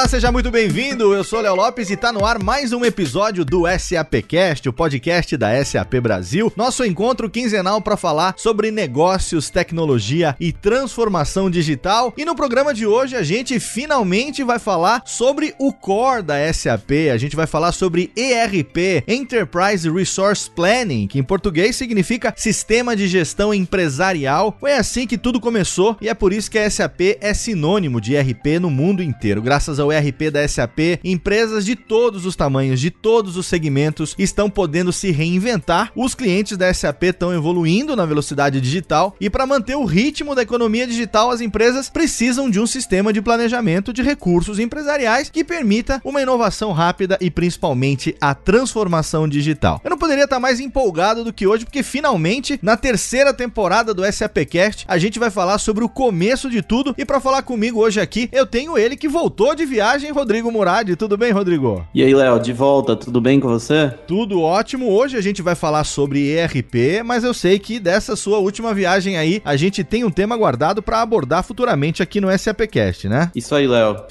Olá, seja muito bem-vindo. Eu sou Léo Lopes e tá no ar mais um episódio do SAPcast, o podcast da SAP Brasil. Nosso encontro quinzenal para falar sobre negócios, tecnologia e transformação digital. E no programa de hoje a gente finalmente vai falar sobre o core da SAP. A gente vai falar sobre ERP, Enterprise Resource Planning, que em português significa Sistema de Gestão Empresarial. Foi assim que tudo começou e é por isso que a SAP é sinônimo de ERP no mundo inteiro. Graças ao ERP da SAP, empresas de todos os tamanhos, de todos os segmentos estão podendo se reinventar. Os clientes da SAP estão evoluindo na velocidade digital e para manter o ritmo da economia digital, as empresas precisam de um sistema de planejamento de recursos empresariais que permita uma inovação rápida e principalmente a transformação digital. Eu não poderia estar mais empolgado do que hoje porque finalmente na terceira temporada do SAPcast a gente vai falar sobre o começo de tudo e para falar comigo hoje aqui eu tenho ele que voltou de viagem, Rodrigo Murad. Tudo bem, Rodrigo? E aí, Léo, de volta, tudo bem com você? Tudo ótimo. Hoje a gente vai falar sobre ERP, mas eu sei que dessa sua última viagem aí, a gente tem um tema guardado para abordar futuramente aqui no SAPcast, né? Isso aí, Léo.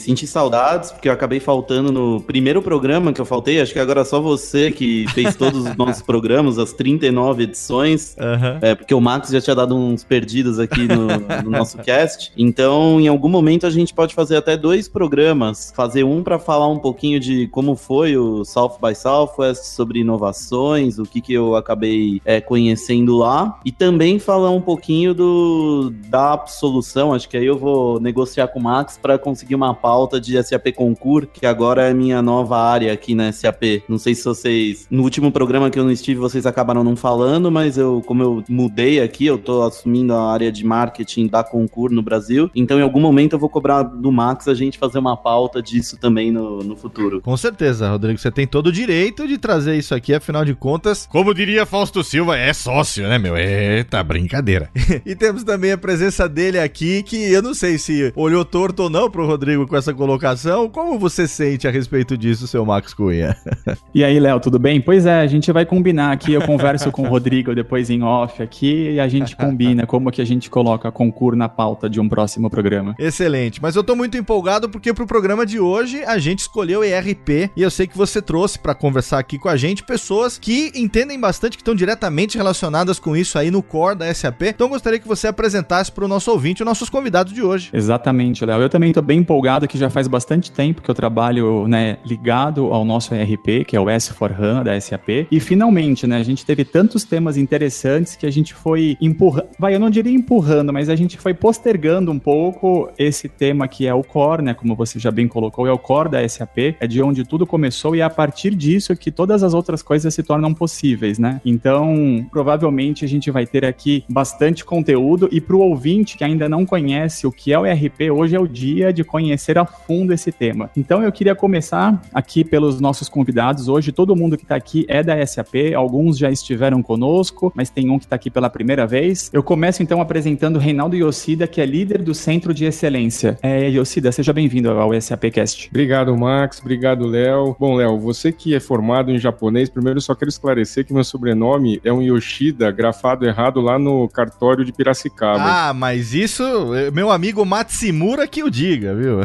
Senti saudades, porque eu acabei faltando no primeiro programa que eu faltei. Acho que agora é só você que fez todos os nossos programas, as 39 edições. Uhum. É, porque o Max já tinha dado uns perdidos aqui no, no nosso cast. Então, em algum momento, a gente pode fazer até dois programas programas, fazer um para falar um pouquinho de como foi o South by Southwest, sobre inovações, o que, que eu acabei é, conhecendo lá, e também falar um pouquinho do da solução. Acho que aí eu vou negociar com o Max para conseguir uma pauta de SAP Concur, que agora é minha nova área aqui na SAP. Não sei se vocês, no último programa que eu não estive, vocês acabaram não falando, mas eu, como eu mudei aqui, eu tô assumindo a área de marketing da Concur no Brasil, então em algum momento eu vou cobrar do Max a gente fazer uma pauta disso também no, no futuro. Com certeza, Rodrigo. Você tem todo o direito de trazer isso aqui, afinal de contas, como diria Fausto Silva, é sócio, né, meu? Eita, brincadeira. e temos também a presença dele aqui, que eu não sei se olhou torto ou não pro Rodrigo com essa colocação. Como você sente a respeito disso, seu Max Cunha? e aí, Léo, tudo bem? Pois é, a gente vai combinar aqui. Eu converso com o Rodrigo depois em off aqui e a gente combina como que a gente coloca a concurso na pauta de um próximo programa. Excelente. Mas eu tô muito empolgado porque porque pro programa de hoje a gente escolheu ERP e eu sei que você trouxe para conversar aqui com a gente pessoas que entendem bastante, que estão diretamente relacionadas com isso aí no core da SAP. Então gostaria que você apresentasse para o nosso ouvinte os nossos convidados de hoje. Exatamente, Léo. Eu também estou bem empolgado que já faz bastante tempo que eu trabalho né, ligado ao nosso ERP, que é o S4HANA da SAP. E finalmente, né, a gente teve tantos temas interessantes que a gente foi empurrando, vai, eu não diria empurrando, mas a gente foi postergando um pouco esse tema que é o core, né, como como você já bem colocou, é o core da SAP, é de onde tudo começou e é a partir disso que todas as outras coisas se tornam possíveis, né? Então, provavelmente a gente vai ter aqui bastante conteúdo e para o ouvinte que ainda não conhece o que é o ERP, hoje é o dia de conhecer a fundo esse tema. Então, eu queria começar aqui pelos nossos convidados. Hoje, todo mundo que está aqui é da SAP, alguns já estiveram conosco, mas tem um que está aqui pela primeira vez. Eu começo então apresentando o Reinaldo Yoshida, que é líder do Centro de Excelência. É, Yoshida, seja bem-vindo bem-vindo ao SAPcast. Obrigado, Max. Obrigado, Léo. Bom, Léo, você que é formado em japonês, primeiro eu só quero esclarecer que meu sobrenome é um Yoshida, grafado errado lá no cartório de Piracicaba. Ah, mas isso, meu amigo Matsimura que o diga, viu?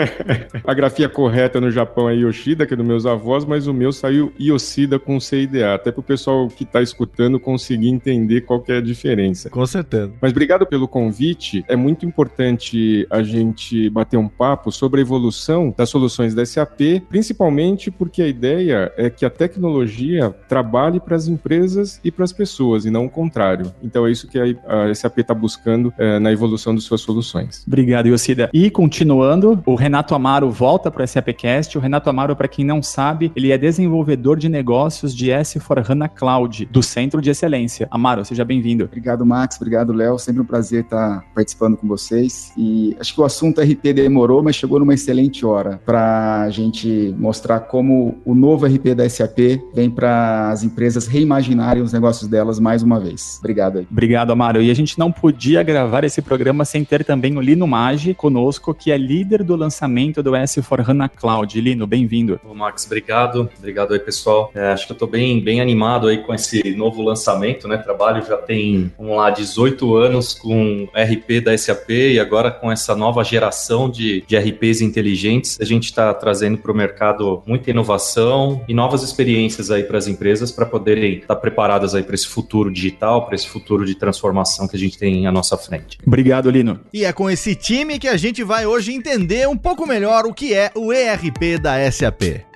A grafia correta no Japão é Yoshida, que é dos meus avós, mas o meu saiu Yoshida com CIDA, até para o pessoal que está escutando conseguir entender qual é a diferença. Com certeza. Mas obrigado pelo convite. É muito importante a gente bater um papo papo sobre a evolução das soluções da SAP, principalmente porque a ideia é que a tecnologia trabalhe para as empresas e para as pessoas, e não o contrário. Então é isso que a SAP está buscando é, na evolução de suas soluções. Obrigado, Yossida. E continuando, o Renato Amaro volta para o SAPcast. O Renato Amaro, para quem não sabe, ele é desenvolvedor de negócios de S4HANA Cloud, do Centro de Excelência. Amaro, seja bem-vindo. Obrigado, Max. Obrigado, Léo. Sempre um prazer estar participando com vocês. E acho que o assunto RP demorou, mas chegou numa excelente hora para a gente mostrar como o novo RP da SAP vem para as empresas reimaginarem os negócios delas mais uma vez. Obrigado aí. Obrigado, Amaro. E a gente não podia gravar esse programa sem ter também o Lino Maggi conosco, que é líder do lançamento do S4HANA Cloud. Lino, bem-vindo. Ô, Max, obrigado. Obrigado aí, pessoal. É, acho que eu estou bem, bem animado aí com esse novo lançamento, né? Trabalho já tem, vamos lá, 18 anos com RP da SAP e agora com essa nova geração de, de RPs inteligentes, a gente está trazendo para o mercado muita inovação e novas experiências aí para as empresas para poderem estar tá preparadas aí para esse futuro digital, para esse futuro de transformação que a gente tem à nossa frente. Obrigado, Lino. E é com esse time que a gente vai hoje entender um pouco melhor o que é o ERP da SAP.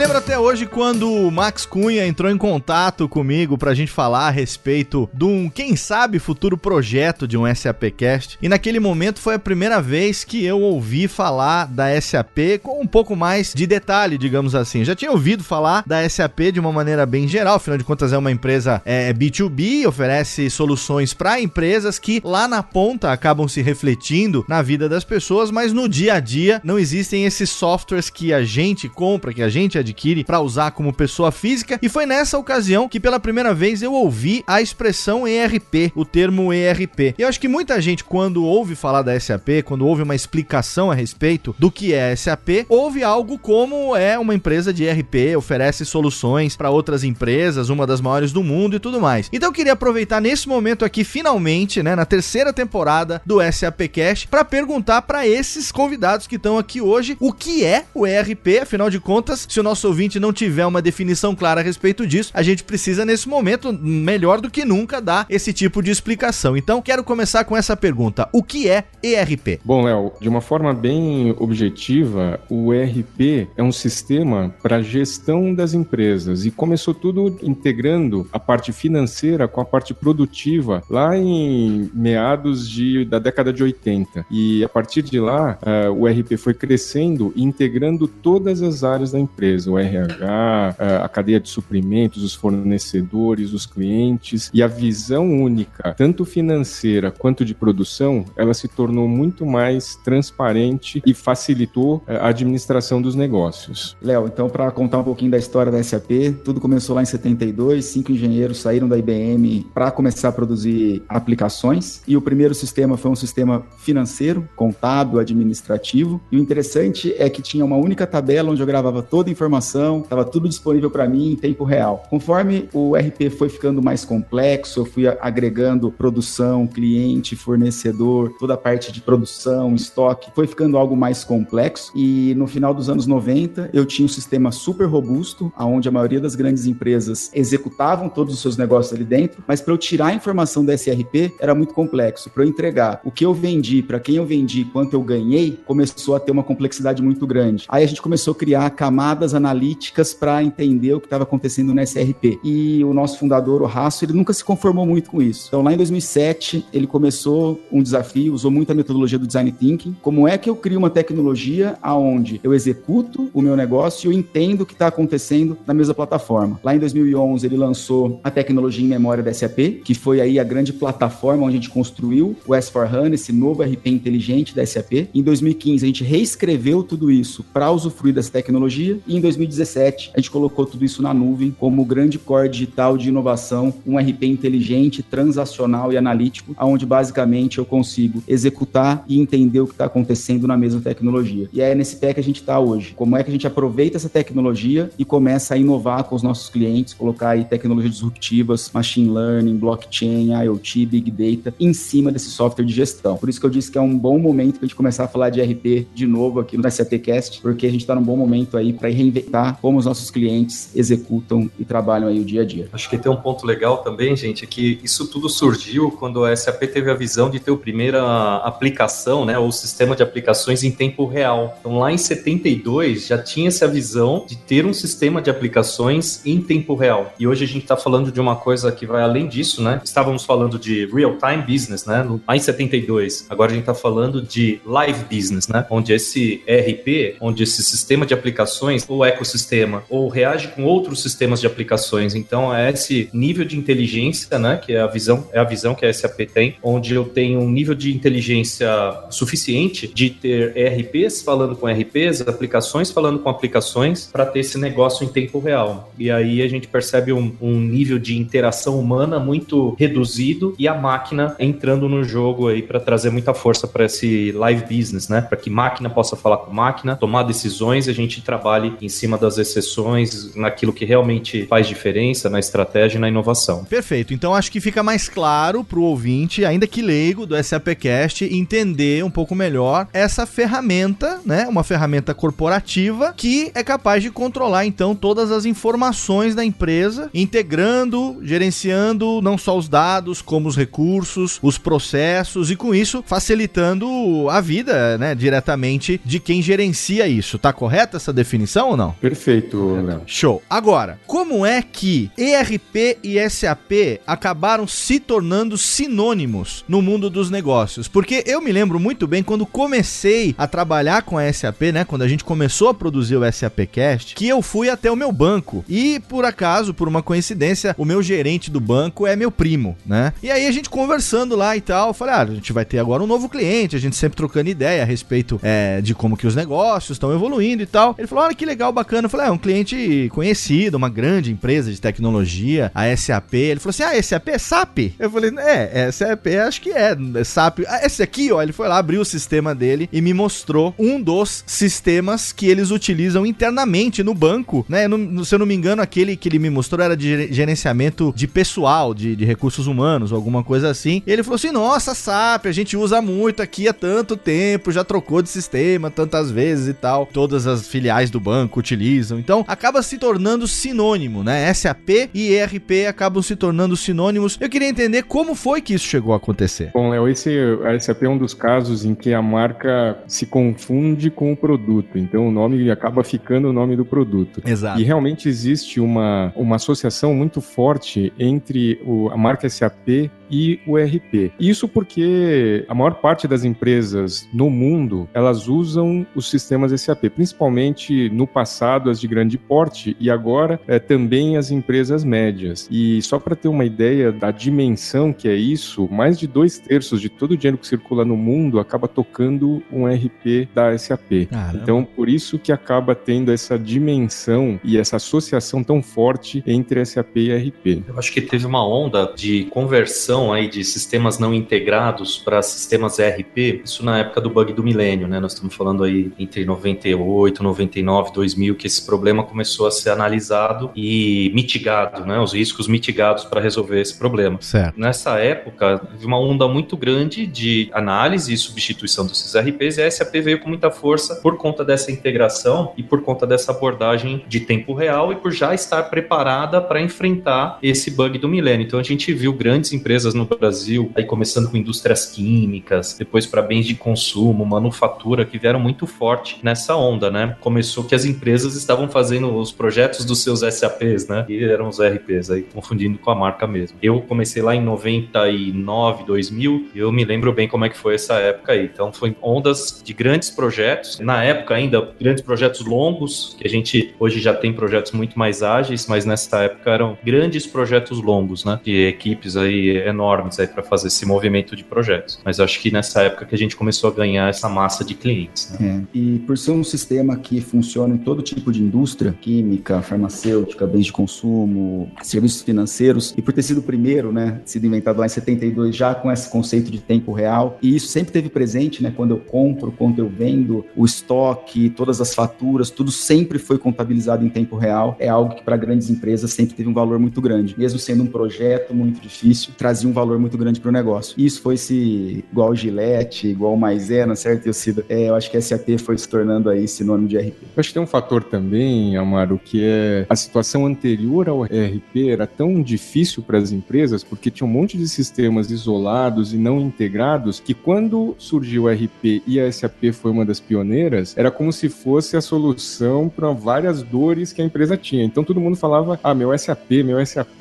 Lembro até hoje quando o Max Cunha entrou em contato comigo pra gente falar a respeito de um, quem sabe, futuro projeto de um SAPcast. E naquele momento foi a primeira vez que eu ouvi falar da SAP com um pouco mais de detalhe, digamos assim. Já tinha ouvido falar da SAP de uma maneira bem geral, afinal de contas é uma empresa é, B2B, oferece soluções para empresas que lá na ponta acabam se refletindo na vida das pessoas, mas no dia a dia não existem esses softwares que a gente compra, que a gente adquire para usar como pessoa física, e foi nessa ocasião que pela primeira vez eu ouvi a expressão ERP, o termo ERP. Eu acho que muita gente quando ouve falar da SAP, quando ouve uma explicação a respeito do que é SAP, ouve algo como é uma empresa de ERP, oferece soluções para outras empresas, uma das maiores do mundo e tudo mais. Então eu queria aproveitar nesse momento aqui finalmente, né, na terceira temporada do SAP Cash, para perguntar para esses convidados que estão aqui hoje o que é o ERP, afinal de contas, se o nosso ouvinte não tiver uma definição clara a respeito disso, a gente precisa nesse momento, melhor do que nunca, dar esse tipo de explicação. Então, quero começar com essa pergunta: o que é ERP? Bom, Léo, de uma forma bem objetiva, o ERP é um sistema para gestão das empresas e começou tudo integrando a parte financeira com a parte produtiva lá em meados de, da década de 80. E a partir de lá, uh, o ERP foi crescendo e integrando todas as áreas da empresa, o RH, a cadeia de suprimentos, os fornecedores, os clientes e a visão única, tanto financeira quanto de produção, ela se tornou muito mais transparente e facilitou a administração dos negócios. Léo, então para contar um pouquinho da história da SAP, tudo começou lá em 72, cinco engenheiros saíram da IBM para começar a produzir aplicações e o primeiro sistema foi um sistema financeiro, contábil, administrativo. E o interessante é que tinha uma única tabela onde eu gravava toda a informação, estava tudo disponível para mim em tempo real. Conforme o RP foi ficando mais complexo, eu fui agregando produção, cliente, fornecedor, toda a parte de produção, estoque, foi ficando algo mais complexo e no final dos anos 90 eu tinha um sistema super robusto, onde a maioria das grandes empresas executavam todos os seus negócios ali dentro, mas para eu tirar a informação da SRP era muito complexo. Para eu entregar o que eu vendi, para quem eu vendi, quanto eu ganhei, começou a ter uma complexidade muito grande. Aí a gente começou a criar camadas analíticas para entender o que estava acontecendo no SRP. E o nosso fundador, o Raço, ele nunca se conformou muito com isso. Então, lá em 2007, ele começou um desafio, usou muito a metodologia do design thinking. Como é que eu crio uma tecnologia aonde eu executo o meu negócio e eu entendo o que está acontecendo na mesma plataforma? Lá em 2011, ele lançou a tecnologia em memória da SAP, que foi aí a grande plataforma onde a gente construiu o S4HANA, esse novo RP inteligente da SAP. Em 2015, a gente reescreveu tudo isso para usufruir dessa tecnologia e em 2017 a gente colocou tudo isso na nuvem como grande core digital de inovação, um RP inteligente, transacional e analítico, onde basicamente eu consigo executar e entender o que está acontecendo na mesma tecnologia. E é nesse pé que a gente está hoje. Como é que a gente aproveita essa tecnologia e começa a inovar com os nossos clientes, colocar aí tecnologias disruptivas, machine learning, blockchain, IoT, big data em cima desse software de gestão. Por isso que eu disse que é um bom momento para a gente começar a falar de RP de novo aqui no SAPcast, porque a gente está num bom momento aí para reinventar como os nossos clientes executam e trabalham aí o dia a dia. Acho que tem um ponto legal também, gente, é que isso tudo surgiu quando a SAP teve a visão de ter a primeira aplicação, né, ou sistema de aplicações em tempo real. Então lá em 72 já tinha essa visão de ter um sistema de aplicações em tempo real. E hoje a gente está falando de uma coisa que vai além disso, né? Estávamos falando de real-time business, né? Lá em 72. Agora a gente está falando de live business, né? Onde esse ERP, onde esse sistema de aplicações, o ecossistema sistema ou reage com outros sistemas de aplicações. Então é esse nível de inteligência, né, que é a visão, é a visão que a SAP tem, onde eu tenho um nível de inteligência suficiente de ter ERPs falando com ERPs, aplicações falando com aplicações para ter esse negócio em tempo real. E aí a gente percebe um, um nível de interação humana muito reduzido e a máquina entrando no jogo aí para trazer muita força para esse live business, né? Para que máquina possa falar com máquina, tomar decisões e a gente trabalhe em cima das exceções, naquilo que realmente faz diferença na estratégia e na inovação. Perfeito. Então acho que fica mais claro para o ouvinte, ainda que leigo do SAPcast, entender um pouco melhor essa ferramenta, né? Uma ferramenta corporativa que é capaz de controlar então todas as informações da empresa, integrando, gerenciando não só os dados, como os recursos, os processos e com isso facilitando a vida, né, diretamente de quem gerencia isso. Tá correta essa definição ou não? Perfeito, Léo. Show. Agora, como é que ERP e SAP acabaram se tornando sinônimos no mundo dos negócios? Porque eu me lembro muito bem quando comecei a trabalhar com a SAP, né, quando a gente começou a produzir o SAP Cast, que eu fui até o meu banco e por acaso, por uma coincidência, o meu gerente do banco é meu primo, né? E aí a gente conversando lá e tal, eu falei, ah, a gente vai ter agora um novo cliente, a gente sempre trocando ideia a respeito é, de como que os negócios estão evoluindo e tal. Ele falou, olha que legal, bacana. Eu falei, ah, é um cliente conhecido, uma grande empresa de tecnologia, a SAP. Ele falou assim, ah, SAP é SAP? Eu falei, é, SAP acho que é, é SAP. Ah, esse aqui, ó, ele foi lá, abriu o sistema dele e me mostrou um dos sistemas que eles utilizam internamente no banco, né? Se eu não me engano, aquele que ele me mostrou era de gerenciamento de pessoal, de, de recursos humanos, alguma coisa assim. E ele falou assim, nossa, SAP, a gente usa muito aqui há tanto tempo, já trocou de sistema tantas vezes e tal. Todas as filiais do banco utilizam. Então, acaba se tornando sinônimo, né? SAP e ERP acabam se tornando sinônimos. Eu queria entender como foi que isso chegou a acontecer. Bom, Léo, esse a SAP é um dos casos em que a marca se confunde com o produto. Então, o nome acaba ficando o nome do produto. Exato. E realmente existe uma, uma associação muito forte entre o, a marca SAP e o ERP. Isso porque a maior parte das empresas no mundo, elas usam os sistemas SAP, principalmente no passado as de grande porte e agora é, também as empresas médias. E só para ter uma ideia da dimensão que é isso, mais de dois terços de todo o dinheiro que circula no mundo acaba tocando um RP da SAP. Caramba. Então, por isso que acaba tendo essa dimensão e essa associação tão forte entre SAP e RP. Eu acho que teve uma onda de conversão aí de sistemas não integrados para sistemas ERP, isso na época do bug do milênio, né? Nós estamos falando aí entre 98, 99, 2000 que esse problema começou a ser analisado e mitigado, né? Os riscos mitigados para resolver esse problema. Certo. Nessa época, teve uma onda muito grande de análise e substituição desses ERPs e a SAP veio com muita força por conta dessa integração e por conta dessa abordagem de tempo real e por já estar preparada para enfrentar esse bug do milênio. Então a gente viu grandes empresas no Brasil, aí começando com indústrias químicas, depois para bens de consumo, manufatura, que vieram muito forte nessa onda, né? Começou que as empresas estavam fazendo os projetos dos seus SAPs, né? E eram os RPs, aí confundindo com a marca mesmo. Eu comecei lá em 99, 2000, e eu me lembro bem como é que foi essa época aí. Então foi ondas de grandes projetos, na época ainda grandes projetos longos, que a gente hoje já tem projetos muito mais ágeis, mas nessa época eram grandes projetos longos, né? De equipes aí enormes aí para fazer esse movimento de projetos. Mas acho que nessa época que a gente começou a ganhar essa massa de clientes. Né? É. E por ser um sistema que funciona em todo tipo de indústria, química, farmacêutica, bens de consumo, serviços financeiros, e por ter sido o primeiro, né, sido inventado lá em 72 já com esse conceito de tempo real, e isso sempre teve presente, né, quando eu compro, quando eu vendo, o estoque, todas as faturas, tudo sempre foi contabilizado em tempo real. É algo que para grandes empresas sempre teve um valor muito grande, mesmo sendo um projeto muito difícil, trazia um valor muito grande para o negócio. E isso foi se igual Gillette, igual Maisena, certo, Yocida? É, eu acho que a SAP foi se tornando aí sinônimo de RP. Eu acho que tem um fator também, Amaro, que é a situação anterior ao RP era tão difícil para as empresas porque tinha um monte de sistemas isolados e não integrados que quando surgiu o RP e a SAP foi uma das pioneiras, era como se fosse a solução para várias dores que a empresa tinha. Então todo mundo falava: "Ah, meu SAP, meu SAP,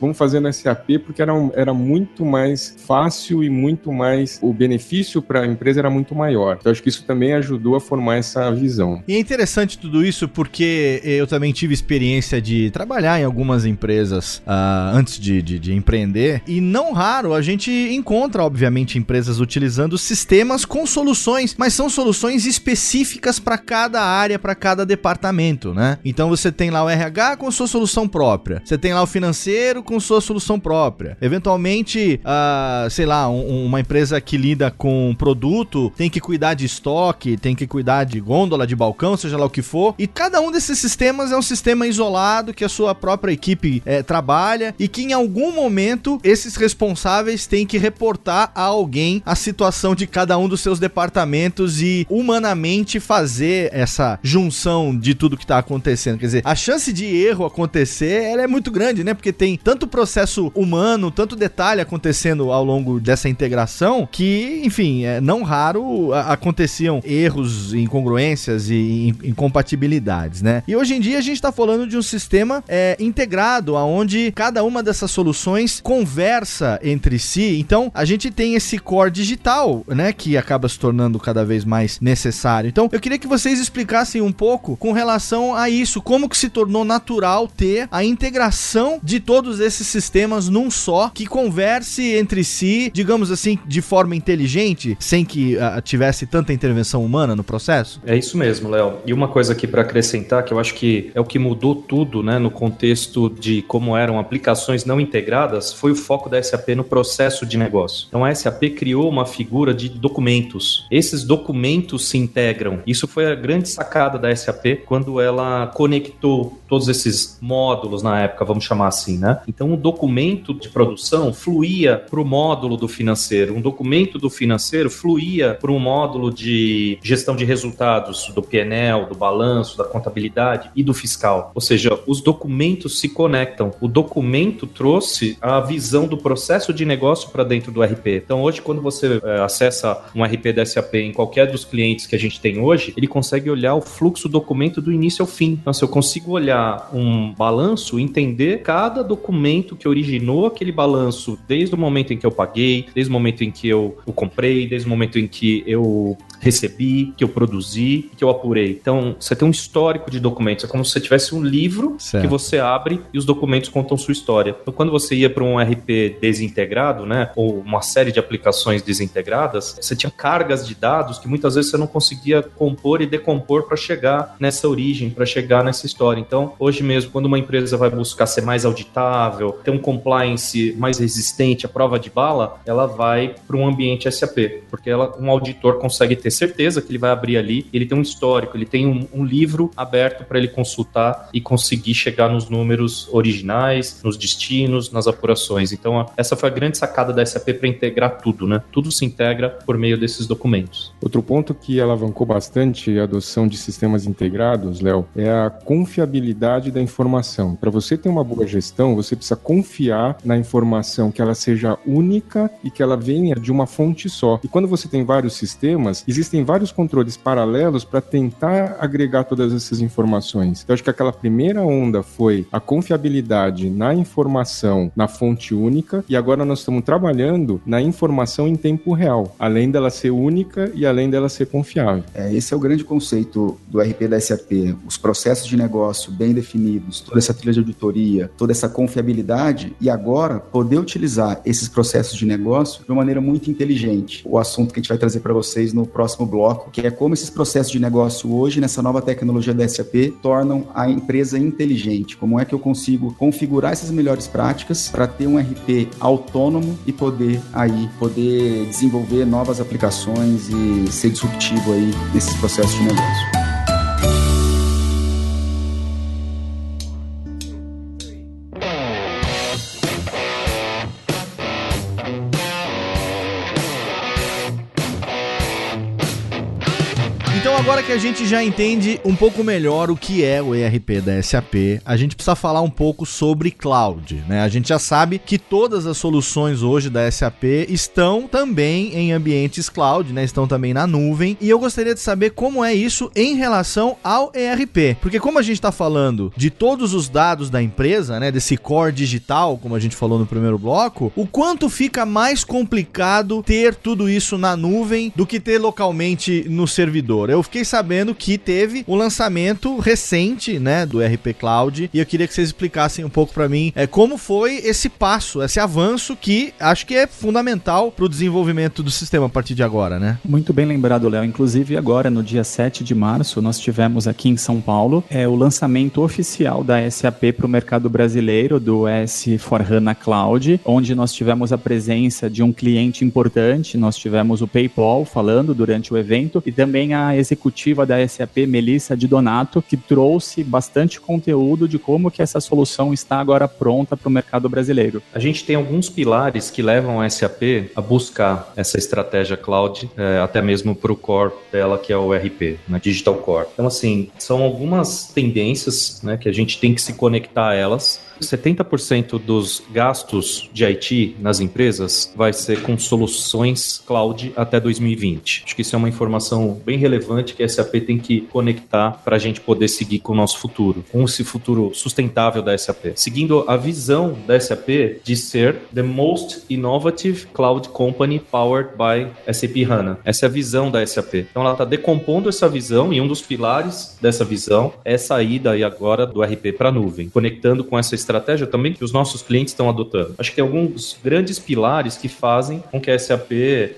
vamos fazer no SAP", porque era, um, era muito mais fácil e muito mais o benefício para a empresa era muito maior. Então acho que isso também ajudou a formar essa visão. E é interessante tudo isso porque eu também tive experiência de trabalhar em algumas empresas uh, antes de, de, de, empreender, e não raro a gente encontra, obviamente, empresas utilizando sistemas com soluções, mas são soluções específicas para cada área, para cada departamento, né? Então você tem lá o RH com sua solução própria, você tem lá o financeiro com sua solução própria. Eventualmente, uh, sei lá, um, uma empresa que lida com produto tem que cuidar de estoque, tem que cuidar de gôndola, de balcão, seja lá o que for. E cada um desses sistemas é um sistema isolado que a sua própria equipe é, trabalha e que em algum momento esses responsáveis têm que reportar a alguém a situação de cada um dos seus departamentos e humanamente fazer essa junção de tudo que está acontecendo. Quer dizer, a chance de erro acontecer ela é muito grande, né? Porque tem tanto processo humano, tanto detalhe acontecendo ao longo dessa integração que, enfim, é, não raro aconteciam erros, incongruências e incompatibilidades, né? E hoje em dia a gente está falando de um sistema é, integrado, aonde cada uma dessas soluções conversa entre si. Então a gente tem esse core digital, né, que acaba se tornando cada vez mais necessário. Então eu queria que vocês explicassem um pouco com relação a isso, como que se tornou natural ter a integração de todos esses sistemas num só que converse entre si, digamos assim, de forma inteligente, sem que uh, tivesse tanta intervenção humana no processo? É isso mesmo, Léo. E uma coisa aqui para acrescentar, que eu acho que é o que mudou tudo, né, no contexto de como eram aplicações não integradas, foi o foco da SAP no processo de negócio. Então a SAP criou uma figura de documentos. Esses documentos se integram. Isso foi a grande sacada da SAP quando ela conectou todos esses módulos na época, vamos chamar assim, né? Então o documento de produção fluía para o módulo do financeiro, um documento do financeiro fluía para um módulo de gestão de resultados do PNL, do balanço, da contabilidade e do fiscal. Ou seja, os documentos se conectam. O documento trouxe a visão do processo de negócio para dentro do RP. Então hoje quando você é, acessa um RP da SAP em qualquer dos clientes que a gente tem hoje, ele consegue olhar o fluxo do documento do início ao fim. Então se eu consigo olhar um balanço, entender cada documento que originou aquele balanço desde o momento em que eu paguei, desde o momento em que eu o comprei, desde o momento em que eu recebi, que eu produzi, que eu apurei. Então, você tem um histórico de documentos. É como se você tivesse um livro certo. que você abre e os documentos contam sua história. Então, quando você ia para um RP desintegrado, né, ou uma série de aplicações desintegradas, você tinha cargas de dados que muitas vezes você não conseguia compor e decompor para chegar nessa origem, para chegar nessa história. Então, hoje mesmo, quando uma empresa vai buscar ser mais auditável, ter um compliance mais resistente à prova de bala, ela vai para um ambiente SAP, porque ela, um auditor consegue ter ter certeza que ele vai abrir ali, ele tem um histórico, ele tem um, um livro aberto para ele consultar e conseguir chegar nos números originais, nos destinos, nas apurações. Então, essa foi a grande sacada da SAP para integrar tudo, né? Tudo se integra por meio desses documentos. Outro ponto que alavancou bastante a adoção de sistemas integrados, Léo, é a confiabilidade da informação. Para você ter uma boa gestão, você precisa confiar na informação que ela seja única e que ela venha de uma fonte só. E quando você tem vários sistemas, existe existem vários controles paralelos para tentar agregar todas essas informações. Então, acho que aquela primeira onda foi a confiabilidade na informação na fonte única, e agora nós estamos trabalhando na informação em tempo real, além dela ser única e além dela ser confiável. É, esse é o grande conceito do RP da SAP. Os processos de negócio bem definidos, toda essa trilha de auditoria, toda essa confiabilidade, e agora poder utilizar esses processos de negócio de uma maneira muito inteligente. O assunto que a gente vai trazer para vocês no próximo próximo bloco, que é como esses processos de negócio hoje, nessa nova tecnologia da SAP, tornam a empresa inteligente. Como é que eu consigo configurar essas melhores práticas para ter um RP autônomo e poder aí poder desenvolver novas aplicações e ser disruptivo aí nesses processos de negócio. Agora que a gente já entende um pouco melhor o que é o ERP da SAP, a gente precisa falar um pouco sobre cloud, né? A gente já sabe que todas as soluções hoje da SAP estão também em ambientes cloud, né? Estão também na nuvem. E eu gostaria de saber como é isso em relação ao ERP, porque como a gente está falando de todos os dados da empresa, né? Desse core digital, como a gente falou no primeiro bloco, o quanto fica mais complicado ter tudo isso na nuvem do que ter localmente no servidor? Eu fiquei sabendo que teve um lançamento recente, né, do RP Cloud, e eu queria que vocês explicassem um pouco para mim é, como foi esse passo, esse avanço que acho que é fundamental para o desenvolvimento do sistema a partir de agora, né? Muito bem lembrado, Léo. Inclusive, agora, no dia 7 de março, nós tivemos aqui em São Paulo é, o lançamento oficial da SAP para o mercado brasileiro do S4HANA Cloud, onde nós tivemos a presença de um cliente importante, nós tivemos o PayPal falando durante o evento e também a executiva da SAP, Melissa de Donato, que trouxe bastante conteúdo de como que essa solução está agora pronta para o mercado brasileiro. A gente tem alguns pilares que levam a SAP a buscar essa estratégia cloud, é, até mesmo para o core dela, que é o RP, né, Digital Core. Então, assim, são algumas tendências né, que a gente tem que se conectar a elas 70% dos gastos de IT nas empresas vai ser com soluções cloud até 2020. Acho que isso é uma informação bem relevante que a SAP tem que conectar para a gente poder seguir com o nosso futuro, com esse futuro sustentável da SAP. Seguindo a visão da SAP de ser the most innovative cloud company powered by SAP HANA. Essa é a visão da SAP. Então ela está decompondo essa visão e um dos pilares dessa visão é a saída aí agora do RP para a nuvem, conectando com essa estratégia também que os nossos clientes estão adotando. Acho que tem alguns grandes pilares que fazem com que a SAP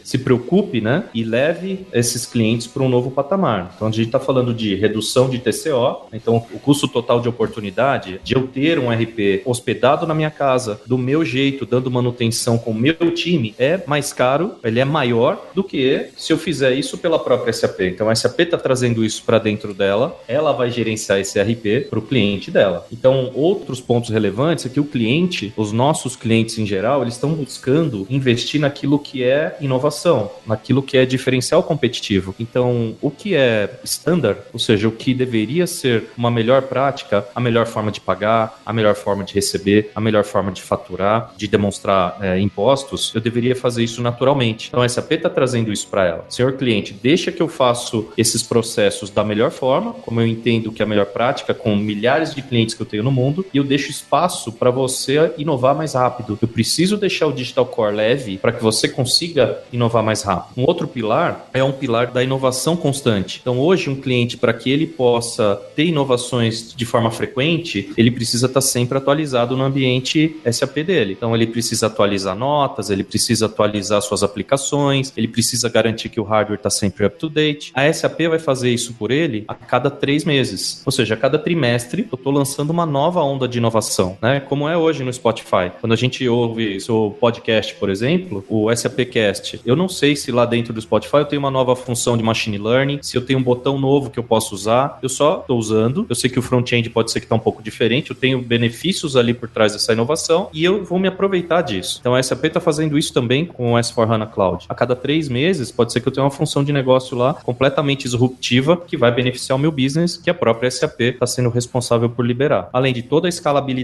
se preocupe, né, e leve esses clientes para um novo patamar. Então a gente está falando de redução de TCO, então o custo total de oportunidade de eu ter um RP hospedado na minha casa, do meu jeito, dando manutenção com o meu time, é mais caro, ele é maior do que se eu fizer isso pela própria SAP. Então a SAP está trazendo isso para dentro dela, ela vai gerenciar esse RP para o cliente dela. Então outros pontos relevantes relevantes é que o cliente, os nossos clientes em geral, eles estão buscando investir naquilo que é inovação, naquilo que é diferencial competitivo. Então, o que é standard, ou seja, o que deveria ser uma melhor prática, a melhor forma de pagar, a melhor forma de receber, a melhor forma de faturar, de demonstrar é, impostos, eu deveria fazer isso naturalmente. Então, a SAP está trazendo isso para ela. Senhor cliente, deixa que eu faço esses processos da melhor forma, como eu entendo que é a melhor prática, com milhares de clientes que eu tenho no mundo, e eu deixo espaço para você inovar mais rápido. Eu preciso deixar o Digital Core leve para que você consiga inovar mais rápido. Um outro pilar é um pilar da inovação constante. Então, hoje, um cliente, para que ele possa ter inovações de forma frequente, ele precisa estar tá sempre atualizado no ambiente SAP dele. Então, ele precisa atualizar notas, ele precisa atualizar suas aplicações, ele precisa garantir que o hardware está sempre up to date. A SAP vai fazer isso por ele a cada três meses. Ou seja, a cada trimestre, eu estou lançando uma nova onda de inovação né? Como é hoje no Spotify. Quando a gente ouve seu podcast, por exemplo, o SAPcast, eu não sei se lá dentro do Spotify eu tenho uma nova função de machine learning, se eu tenho um botão novo que eu posso usar. Eu só estou usando. Eu sei que o front-end pode ser que está um pouco diferente. Eu tenho benefícios ali por trás dessa inovação e eu vou me aproveitar disso. Então a SAP está fazendo isso também com o S4HANA Cloud. A cada três meses, pode ser que eu tenha uma função de negócio lá completamente disruptiva que vai beneficiar o meu business, que a própria SAP está sendo responsável por liberar. Além de toda a escalabilidade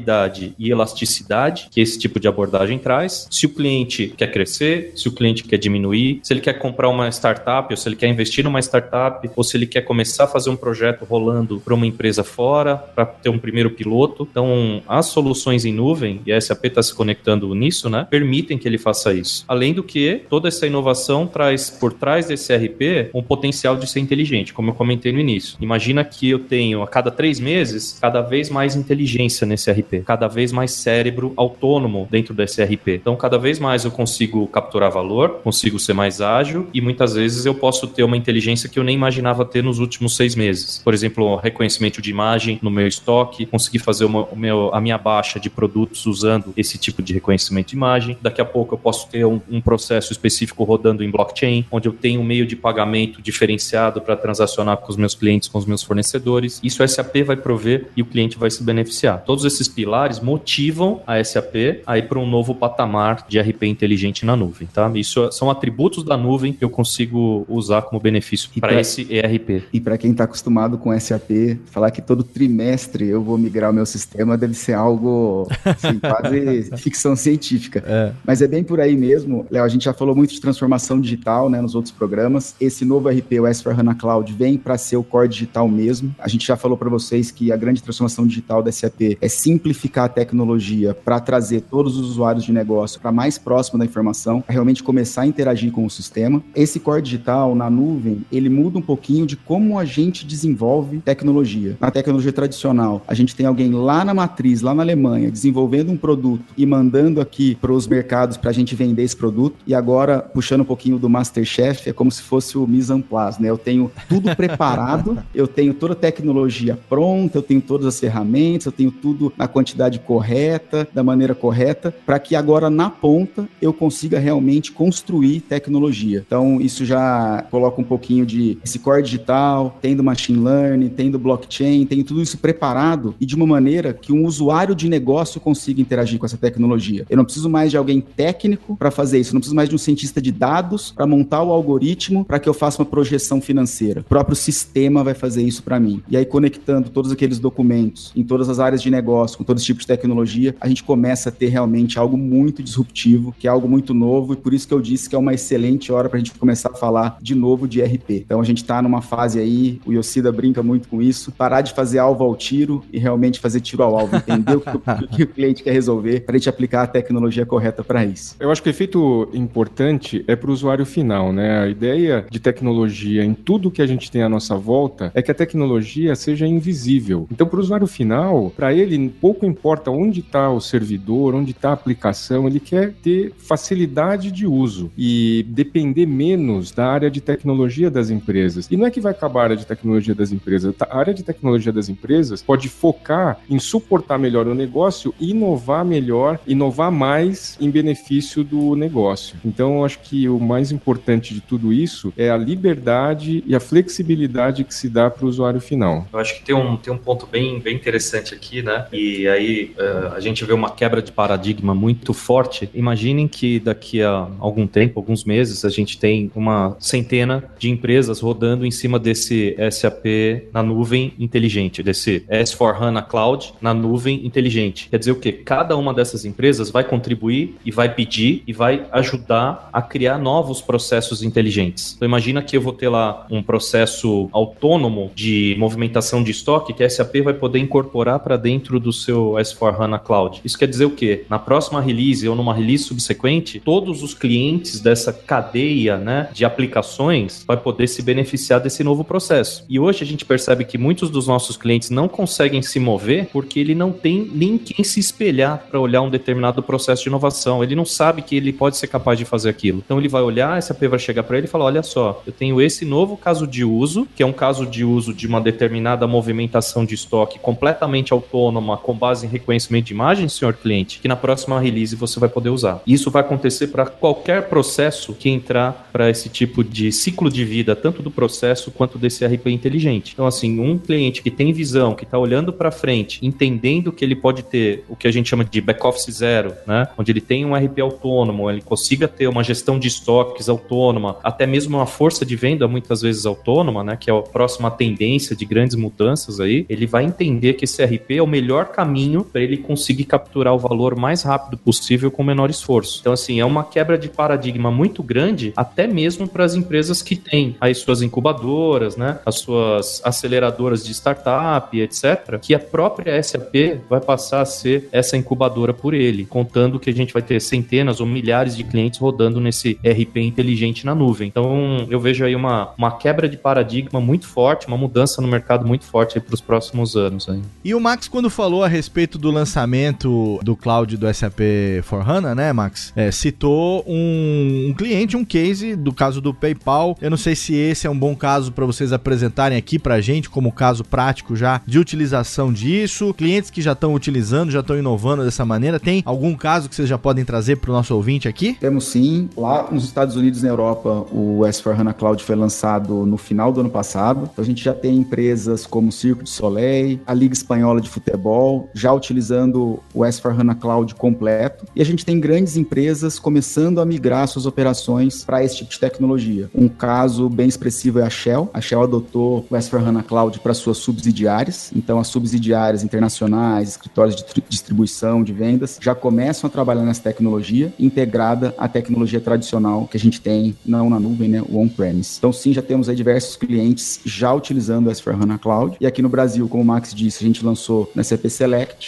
e elasticidade que esse tipo de abordagem traz. Se o cliente quer crescer, se o cliente quer diminuir, se ele quer comprar uma startup ou se ele quer investir numa startup ou se ele quer começar a fazer um projeto rolando para uma empresa fora para ter um primeiro piloto. Então, as soluções em nuvem, e a SAP está se conectando nisso, né, permitem que ele faça isso. Além do que, toda essa inovação traz por trás desse RP um potencial de ser inteligente, como eu comentei no início. Imagina que eu tenho a cada três meses cada vez mais inteligência nesse RP cada vez mais cérebro autônomo dentro do SRP. Então, cada vez mais eu consigo capturar valor, consigo ser mais ágil e muitas vezes eu posso ter uma inteligência que eu nem imaginava ter nos últimos seis meses. Por exemplo, reconhecimento de imagem no meu estoque, conseguir fazer uma, o meu, a minha baixa de produtos usando esse tipo de reconhecimento de imagem. Daqui a pouco eu posso ter um, um processo específico rodando em blockchain, onde eu tenho um meio de pagamento diferenciado para transacionar com os meus clientes, com os meus fornecedores. Isso o SAP vai prover e o cliente vai se beneficiar. Todos esses pilares motivam a SAP a ir para um novo patamar de RP inteligente na nuvem, tá? Isso são atributos da nuvem que eu consigo usar como benefício para esse ERP. E para quem está acostumado com SAP, falar que todo trimestre eu vou migrar o meu sistema deve ser algo assim, quase ficção científica. É. Mas é bem por aí mesmo. Léo, a gente já falou muito de transformação digital né, nos outros programas. Esse novo RP, o S4HANA Cloud, vem para ser o core digital mesmo. A gente já falou para vocês que a grande transformação digital da SAP é simples simplificar a tecnologia para trazer todos os usuários de negócio para mais próximo da informação, para realmente começar a interagir com o sistema. Esse core digital na nuvem, ele muda um pouquinho de como a gente desenvolve tecnologia. Na tecnologia tradicional, a gente tem alguém lá na matriz, lá na Alemanha, desenvolvendo um produto e mandando aqui para os mercados para a gente vender esse produto. E agora, puxando um pouquinho do Masterchef, é como se fosse o mise en place, né? Eu tenho tudo preparado, eu tenho toda a tecnologia pronta, eu tenho todas as ferramentas, eu tenho tudo na quantidade correta, da maneira correta, para que agora na ponta eu consiga realmente construir tecnologia. Então, isso já coloca um pouquinho de esse core digital, tendo machine learning, tendo blockchain, tem tudo isso preparado e de uma maneira que um usuário de negócio consiga interagir com essa tecnologia. Eu não preciso mais de alguém técnico para fazer isso, eu não preciso mais de um cientista de dados para montar o algoritmo para que eu faça uma projeção financeira. O próprio sistema vai fazer isso para mim. E aí, conectando todos aqueles documentos em todas as áreas de negócio, com todos os tipos de tecnologia, a gente começa a ter realmente algo muito disruptivo, que é algo muito novo, e por isso que eu disse que é uma excelente hora para a gente começar a falar de novo de RP. Então a gente está numa fase aí, o Yoshida brinca muito com isso, parar de fazer alvo ao tiro e realmente fazer tiro ao alvo, entender o, que, o, que o cliente quer resolver, para a gente aplicar a tecnologia correta para isso. Eu acho que o efeito importante é para o usuário final, né? A ideia de tecnologia em tudo que a gente tem à nossa volta é que a tecnologia seja invisível. Então, para o usuário final, para ele pouco importa onde está o servidor, onde está a aplicação, ele quer ter facilidade de uso e depender menos da área de tecnologia das empresas. E não é que vai acabar a área de tecnologia das empresas. A área de tecnologia das empresas pode focar em suportar melhor o negócio e inovar melhor, inovar mais em benefício do negócio. Então, eu acho que o mais importante de tudo isso é a liberdade e a flexibilidade que se dá para o usuário final. Eu acho que tem um, tem um ponto bem, bem interessante aqui, né? E aí uh, a gente vê uma quebra de paradigma muito forte. Imaginem que daqui a algum tempo, alguns meses, a gente tem uma centena de empresas rodando em cima desse SAP na nuvem inteligente, desse S4HANA Cloud na nuvem inteligente. Quer dizer o quê? Cada uma dessas empresas vai contribuir e vai pedir e vai ajudar a criar novos processos inteligentes. Então imagina que eu vou ter lá um processo autônomo de movimentação de estoque que a SAP vai poder incorporar para dentro do seu S4HANA Cloud. Isso quer dizer o quê? Na próxima release ou numa release subsequente, todos os clientes dessa cadeia né, de aplicações vai poder se beneficiar desse novo processo. E hoje a gente percebe que muitos dos nossos clientes não conseguem se mover porque ele não tem nem quem se espelhar para olhar um determinado processo de inovação. Ele não sabe que ele pode ser capaz de fazer aquilo. Então ele vai olhar, a SAP vai chegar para ele e falar: olha só, eu tenho esse novo caso de uso, que é um caso de uso de uma determinada movimentação de estoque completamente autônoma, com base em reconhecimento de imagem, senhor cliente, que na próxima release você vai poder usar. Isso vai acontecer para qualquer processo que entrar para esse tipo de ciclo de vida, tanto do processo quanto desse RP inteligente. Então, assim, um cliente que tem visão, que está olhando para frente, entendendo que ele pode ter o que a gente chama de back-office zero, né? Onde ele tem um RP autônomo, ele consiga ter uma gestão de estoques autônoma, até mesmo uma força de venda muitas vezes autônoma, né? Que é a próxima tendência de grandes mudanças aí. Ele vai entender que esse RP é o melhor caminho para ele conseguir capturar o valor mais rápido possível com o menor esforço. Então, assim, é uma quebra de paradigma muito grande, até mesmo para as empresas que têm as suas incubadoras, né? As suas aceleradoras de startup, etc., que a própria SAP vai passar a ser essa incubadora por ele, contando que a gente vai ter centenas ou milhares de clientes rodando nesse RP inteligente na nuvem. Então, eu vejo aí uma, uma quebra de paradigma muito forte, uma mudança no mercado muito forte para os próximos anos. Aí. E o Max, quando falou a respeito do lançamento do cloud do SAP for HANA, né, Max? É, citou um, um, cliente, um case do caso do PayPal. Eu não sei se esse é um bom caso para vocês apresentarem aqui para gente, como caso prático já de utilização disso. Clientes que já estão utilizando, já estão inovando dessa maneira. Tem algum caso que vocês já podem trazer para o nosso ouvinte aqui? Temos sim. Lá nos Estados Unidos na Europa, o S4HANA Cloud foi lançado no final do ano passado. Então a gente já tem empresas como Circo de Soleil, a Liga Espanhola de Futebol, já utilizando o S4HANA Cloud completo. E a gente tem grandes empresas começando a migrar suas operações para esse tipo de tecnologia. Um caso bem expressivo é a Shell. A Shell adotou o S4HANA Cloud para suas subsidiárias. Então, as subsidiárias internacionais, escritórios de distribuição, de vendas, já começam a trabalhar nessa tecnologia integrada à tecnologia tradicional que a gente tem, não na nuvem, né, o on-premise. Então, sim, já temos aí diversos clientes já utilizando o S4HANA Cloud. E aqui no Brasil, como o Max disse, a gente lançou na CP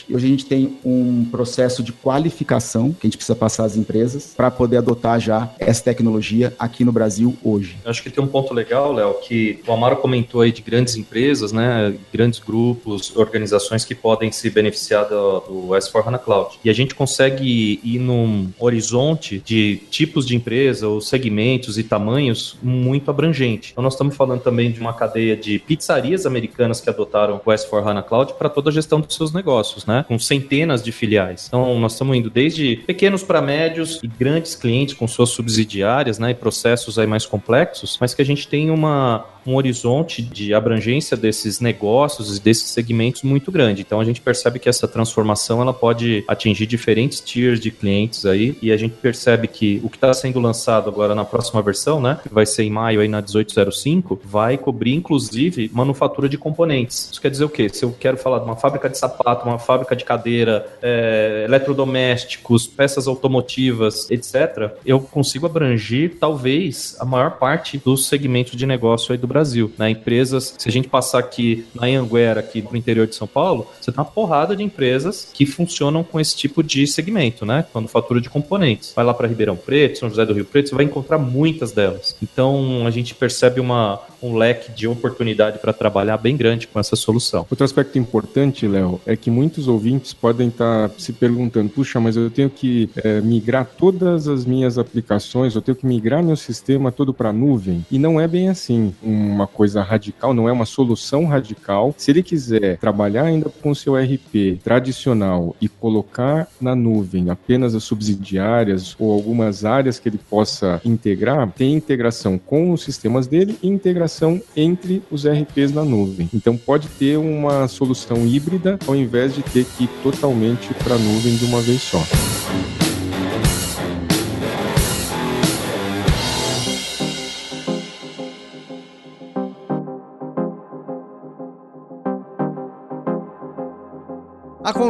E hoje a gente tem um processo de qualificação que a gente precisa passar às empresas para poder adotar já essa tecnologia aqui no Brasil hoje. acho que tem um ponto legal, Léo, que o Amaro comentou aí de grandes empresas, né, grandes grupos, organizações que podem se beneficiar do, do S4HANA Cloud. E a gente consegue ir num horizonte de tipos de empresa ou segmentos e tamanhos muito abrangente. Então nós estamos falando também de uma cadeia de pizzarias americanas que adotaram o S4HANA Cloud para toda a gestão dos seus negócios, né, com centenas de filiais. Então nós estamos indo desde pequenos para médios e grandes clientes com suas subsidiárias, né, e processos aí mais complexos, mas que a gente tem uma um horizonte de abrangência desses negócios e desses segmentos muito grande. Então a gente percebe que essa transformação ela pode atingir diferentes tiers de clientes aí e a gente percebe que o que está sendo lançado agora na próxima versão, né, que vai ser em maio aí na 1805, vai cobrir inclusive manufatura de componentes. Isso quer dizer o quê? Se eu quero falar de uma fábrica de sapato, uma fábrica de cadeira, é, eletrodomésticos, peças automotivas, etc., eu consigo abranger talvez a maior parte dos segmentos de negócio aí do Brasil. Né? Empresas, se a gente passar aqui na Anguera, aqui no interior de São Paulo, você tem uma porrada de empresas que funcionam com esse tipo de segmento, né? Manufatura de componentes. Vai lá para Ribeirão Preto, São José do Rio Preto, você vai encontrar muitas delas. Então a gente percebe uma, um leque de oportunidade para trabalhar bem grande com essa solução. Outro aspecto importante, Léo, é que muitos ouvintes podem estar se perguntando: puxa, mas eu tenho que é, migrar todas as minhas aplicações, eu tenho que migrar meu sistema todo para a nuvem. E não é bem assim. Um uma coisa radical, não é uma solução radical. Se ele quiser trabalhar ainda com seu RP tradicional e colocar na nuvem apenas as subsidiárias ou algumas áreas que ele possa integrar, tem integração com os sistemas dele e integração entre os RPs na nuvem. Então pode ter uma solução híbrida ao invés de ter que ir totalmente para a nuvem de uma vez só.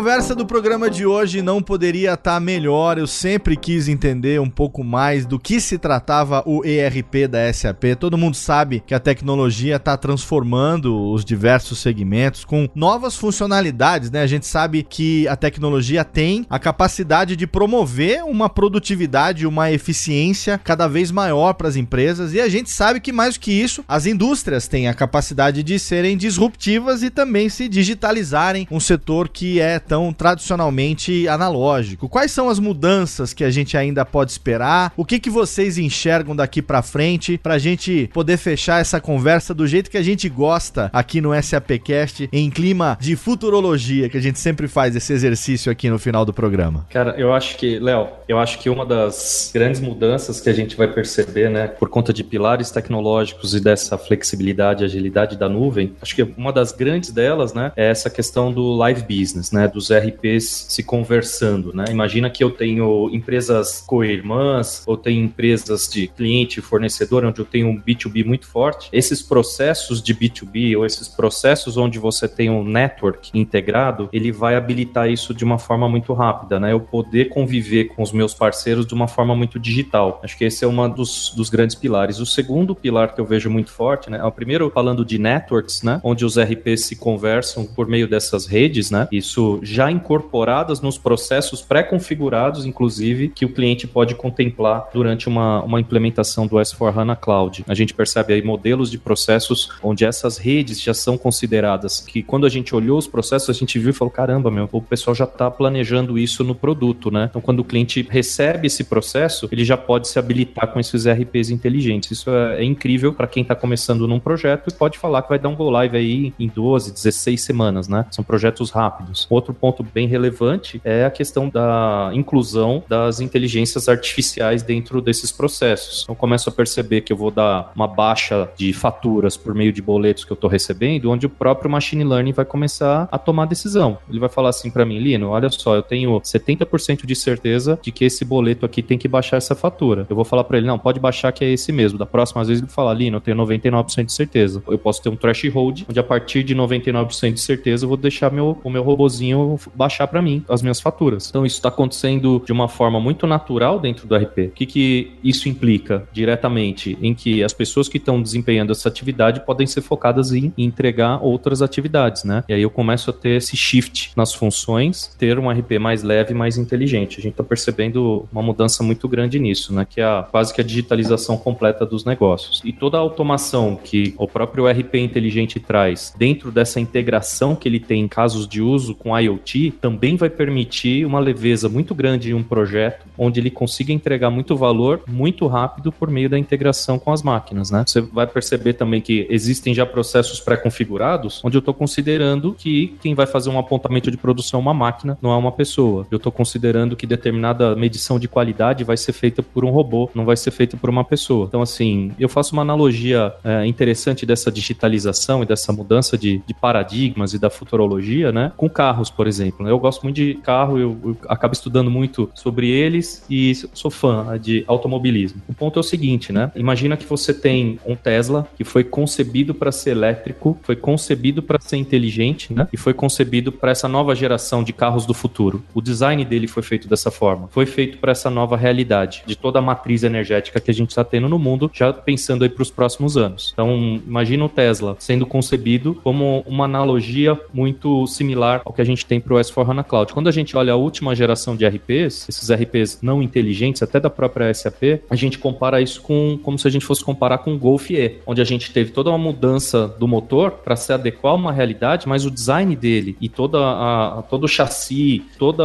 Conversa do programa de hoje não poderia estar tá melhor. Eu sempre quis entender um pouco mais do que se tratava o ERP da SAP. Todo mundo sabe que a tecnologia está transformando os diversos segmentos com novas funcionalidades, né? A gente sabe que a tecnologia tem a capacidade de promover uma produtividade, uma eficiência cada vez maior para as empresas e a gente sabe que mais do que isso, as indústrias têm a capacidade de serem disruptivas e também se digitalizarem, um setor que é tão tradicionalmente analógico. Quais são as mudanças que a gente ainda pode esperar? O que, que vocês enxergam daqui para frente para a gente poder fechar essa conversa do jeito que a gente gosta aqui no SAPcast em clima de futurologia, que a gente sempre faz esse exercício aqui no final do programa? Cara, eu acho que, Léo, eu acho que uma das grandes mudanças que a gente vai perceber, né, por conta de pilares tecnológicos e dessa flexibilidade e agilidade da nuvem, acho que uma das grandes delas, né, é essa questão do live business né, dos RPs se conversando, né? Imagina que eu tenho empresas co-irmãs ou tenho empresas de cliente, fornecedor, onde eu tenho um B2B muito forte. Esses processos de B2B ou esses processos onde você tem um network integrado, ele vai habilitar isso de uma forma muito rápida, né? Eu poder conviver com os meus parceiros de uma forma muito digital. Acho que esse é um dos, dos grandes pilares. O segundo pilar que eu vejo muito forte, né? É o primeiro falando de networks, né? Onde os RPs se conversam por meio dessas redes, né? Isso isso já incorporadas nos processos pré-configurados, inclusive, que o cliente pode contemplar durante uma, uma implementação do S4HANA Cloud. A gente percebe aí modelos de processos onde essas redes já são consideradas, que quando a gente olhou os processos, a gente viu e falou, caramba, meu, o pessoal já está planejando isso no produto, né? Então, quando o cliente recebe esse processo, ele já pode se habilitar com esses RPs inteligentes. Isso é, é incrível para quem está começando num projeto e pode falar que vai dar um go live aí em 12, 16 semanas, né? São projetos rápidos. Outro ponto bem relevante é a questão da inclusão das inteligências artificiais dentro desses processos. Então, eu começo a perceber que eu vou dar uma baixa de faturas por meio de boletos que eu estou recebendo, onde o próprio machine learning vai começar a tomar decisão. Ele vai falar assim para mim, Lino, olha só, eu tenho 70% de certeza de que esse boleto aqui tem que baixar essa fatura. Eu vou falar para ele, não, pode baixar que é esse mesmo. Da próxima vez ele fala, Lino, eu tenho 99% de certeza. Eu posso ter um threshold, onde a partir de 99% de certeza eu vou deixar meu, o meu robôzinho baixar para mim as minhas faturas. Então isso está acontecendo de uma forma muito natural dentro do RP. O que, que isso implica diretamente? Em que as pessoas que estão desempenhando essa atividade podem ser focadas em entregar outras atividades, né? E aí eu começo a ter esse shift nas funções, ter um RP mais leve, mais inteligente. A gente está percebendo uma mudança muito grande nisso, né? Que é a, quase que a digitalização completa dos negócios. E toda a automação que o próprio RP inteligente traz dentro dessa integração que ele tem em casos de uso com IoT também vai permitir uma leveza muito grande em um projeto onde ele consiga entregar muito valor muito rápido por meio da integração com as máquinas, né? Você vai perceber também que existem já processos pré-configurados onde eu estou considerando que quem vai fazer um apontamento de produção é uma máquina, não é uma pessoa. Eu estou considerando que determinada medição de qualidade vai ser feita por um robô, não vai ser feita por uma pessoa. Então, assim, eu faço uma analogia é, interessante dessa digitalização e dessa mudança de, de, paradigmas e da futurologia, né? Com carros, por exemplo. Eu gosto muito de carro, eu, eu acabo estudando muito sobre eles e sou fã de automobilismo. O ponto é o seguinte, né? Imagina que você tem um Tesla que foi concebido para ser elétrico, foi concebido para ser inteligente, né? E foi concebido para essa nova geração de carros do futuro. O design dele foi feito dessa forma. Foi feito para essa nova realidade de toda a matriz energética que a gente está tendo no mundo, já pensando aí para os próximos anos. Então, imagina o Tesla sendo concebido como uma analogia muito similar ao que a gente tem para o S4HANA Cloud. Quando a gente olha a última geração de RPs, esses RPs não inteligentes, até da própria SAP, a gente compara isso com como se a gente fosse comparar com o Golf E, onde a gente teve toda uma mudança do motor para se adequar a uma realidade, mas o design dele e toda a, todo o chassi, todo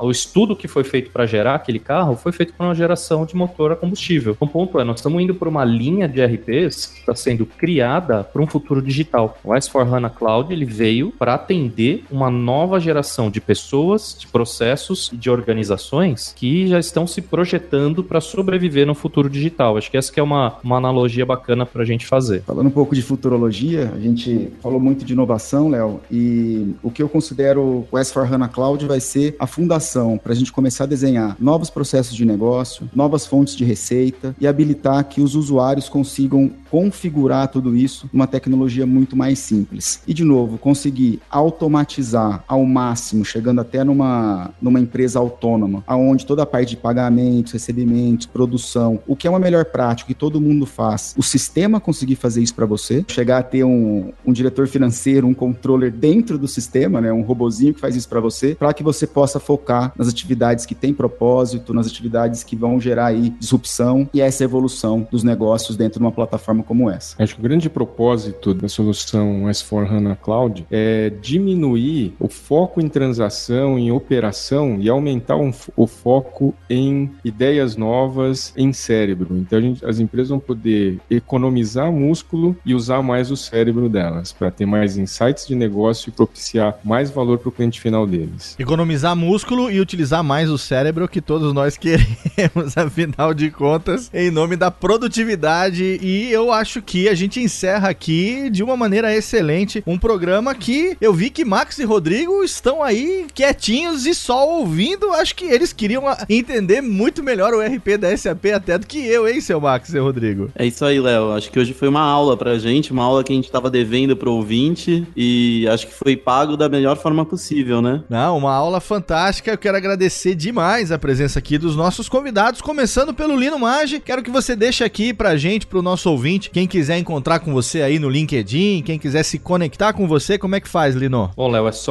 o estudo que foi feito para gerar aquele carro foi feito para uma geração de motor a combustível. O ponto é, nós estamos indo por uma linha de RPs que está sendo criada para um futuro digital. O S4HANA Cloud ele veio para atender uma nova geração de pessoas, de processos e de organizações que já estão se projetando para sobreviver no futuro digital. Acho que essa que é uma, uma analogia bacana para a gente fazer. Falando um pouco de futurologia, a gente falou muito de inovação, Léo, e o que eu considero o S4HANA Cloud vai ser a fundação para a gente começar a desenhar novos processos de negócio, novas fontes de receita e habilitar que os usuários consigam configurar tudo isso numa tecnologia muito mais simples. E, de novo, conseguir automatizar ao máximo, chegando até numa, numa empresa autônoma, aonde toda a parte de pagamentos, recebimentos, produção, o que é uma melhor prática que todo mundo faz, o sistema conseguir fazer isso para você, chegar a ter um, um diretor financeiro, um controller dentro do sistema, né, um robozinho que faz isso para você, para que você possa focar nas atividades que têm propósito, nas atividades que vão gerar aí disrupção e essa evolução dos negócios dentro de uma plataforma como essa. Acho que o grande propósito da solução S4HANA Cloud é diminuir o foco em transação, em operação e aumentar um, o foco em ideias novas, em cérebro. Então gente, as empresas vão poder economizar músculo e usar mais o cérebro delas para ter mais insights de negócio e propiciar mais valor para o cliente final deles. Economizar músculo e utilizar mais o cérebro que todos nós queremos, afinal de contas, em nome da produtividade. E eu acho que a gente encerra aqui de uma maneira excelente um programa que eu vi que Max e Rodrigo estão aí quietinhos e só ouvindo. Acho que eles queriam entender muito melhor o RP da SAP até do que eu, hein, seu Max e Rodrigo? É isso aí, Léo. Acho que hoje foi uma aula pra gente, uma aula que a gente tava devendo pro ouvinte e acho que foi pago da melhor forma possível, né? Não, uma aula fantástica. Eu quero agradecer demais a presença aqui dos nossos convidados, começando pelo Lino Mage. Quero que você deixe aqui pra gente, pro nosso ouvinte, quem quiser encontrar com você aí no LinkedIn, quem quiser se conectar com você, como é que faz, Lino? Bom, Léo, é só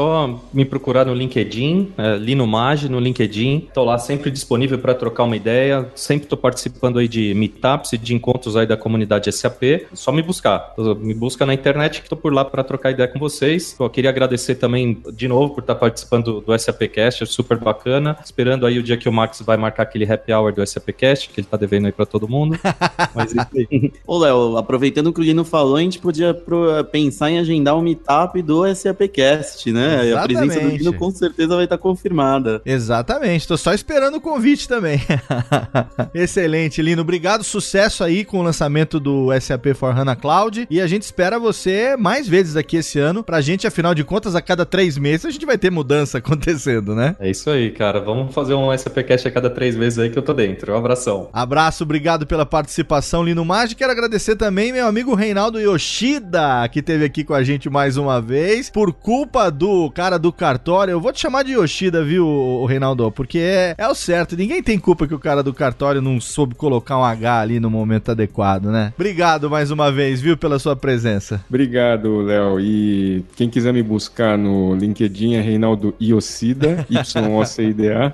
me procurar no LinkedIn, é, Lino Mage no LinkedIn. Tô lá sempre disponível para trocar uma ideia. Sempre tô participando aí de meetups e de encontros aí da comunidade SAP. É só me buscar. Me busca na internet que tô por lá para trocar ideia com vocês. Eu queria agradecer também de novo por estar participando do SAPcast, é super bacana. Esperando aí o dia que o Max vai marcar aquele happy hour do SAPcast, que ele tá devendo aí para todo mundo. Mas isso aí. Ô, Léo, aproveitando que o Lino falou, a gente podia pensar em agendar um meetup do SAPcast, né? Exatamente. A presença do Lino com certeza vai estar confirmada. Exatamente, tô só esperando o convite também. Excelente, Lino. Obrigado, sucesso aí com o lançamento do SAP for HANA Cloud. E a gente espera você mais vezes aqui esse ano. Pra gente, afinal de contas, a cada três meses a gente vai ter mudança acontecendo, né? É isso aí, cara. Vamos fazer um SAPcast a cada três meses aí que eu tô dentro. Um abração. Abraço, obrigado pela participação, Lino Magi. Quero agradecer também meu amigo Reinaldo Yoshida, que esteve aqui com a gente mais uma vez. Por culpa do cara do cartório, eu vou te chamar de Yoshida, viu, Reinaldo? Porque é, é o certo. Ninguém tem culpa que o cara do cartório não soube colocar um H ali no momento adequado, né? Obrigado mais uma vez, viu, pela sua presença. Obrigado, Léo. E quem quiser me buscar no LinkedIn é Reinaldo Iocida, Y-O-C-I-D-A.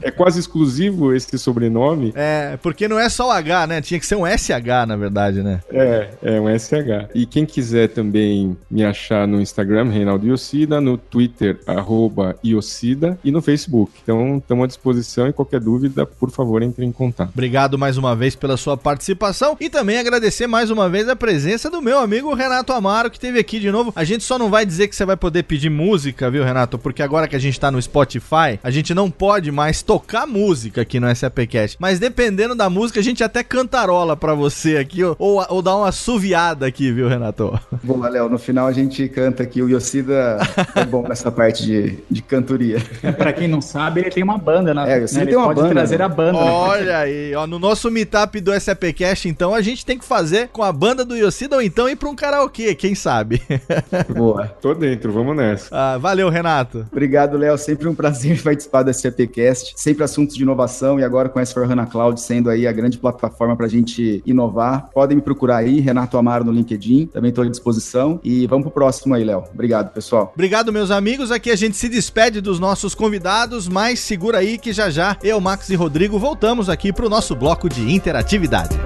é quase exclusivo esse sobrenome. É, porque não é só o H, né? Tinha que ser um SH, na verdade, né? É, é um SH. E quem quiser também me achar no Instagram, Reinaldo Iocida, no Twitter, arroba Iocida, e no Facebook. Então, estamos à disposição e qualquer dúvida, por favor, entre em contato. Obrigado mais uma vez pela sua participação e também agradecer mais uma vez a presença do meu amigo Renato Amaro, que esteve aqui de novo. A gente só não vai dizer que você vai poder pedir música, viu, Renato? Porque agora que a gente tá no Spotify, a gente não pode mais tocar música aqui no SAPcast. Mas dependendo da música, a gente até cantarola para você aqui, ou, ou dá uma suviada aqui, viu, Renato? Boa, Léo. No final a gente canta aqui. O É bom nessa parte de, de cantoria. É, pra quem não sabe, ele tem uma banda, né? É, né? tem uma pode banda. trazer né? a banda. Olha né? aí, ó, no nosso meetup do SAPcast, então, a gente tem que fazer com a banda do Yoshida ou então ir pra um karaokê, quem sabe? Boa. Tô dentro, vamos nessa. Ah, valeu, Renato. Obrigado, Léo. Sempre um prazer participar do SAPcast. Sempre assuntos de inovação e agora com a S4HANA Cloud sendo aí a grande plataforma pra gente inovar. Podem me procurar aí, Renato Amaro no LinkedIn. Também tô à disposição. E vamos pro próximo aí, Léo. Obrigado, pessoal. Obrigado, meus amigos. Aqui a gente se despede dos nossos convidados, mas segura aí que já já eu, Max e Rodrigo voltamos aqui pro nosso bloco de interatividade.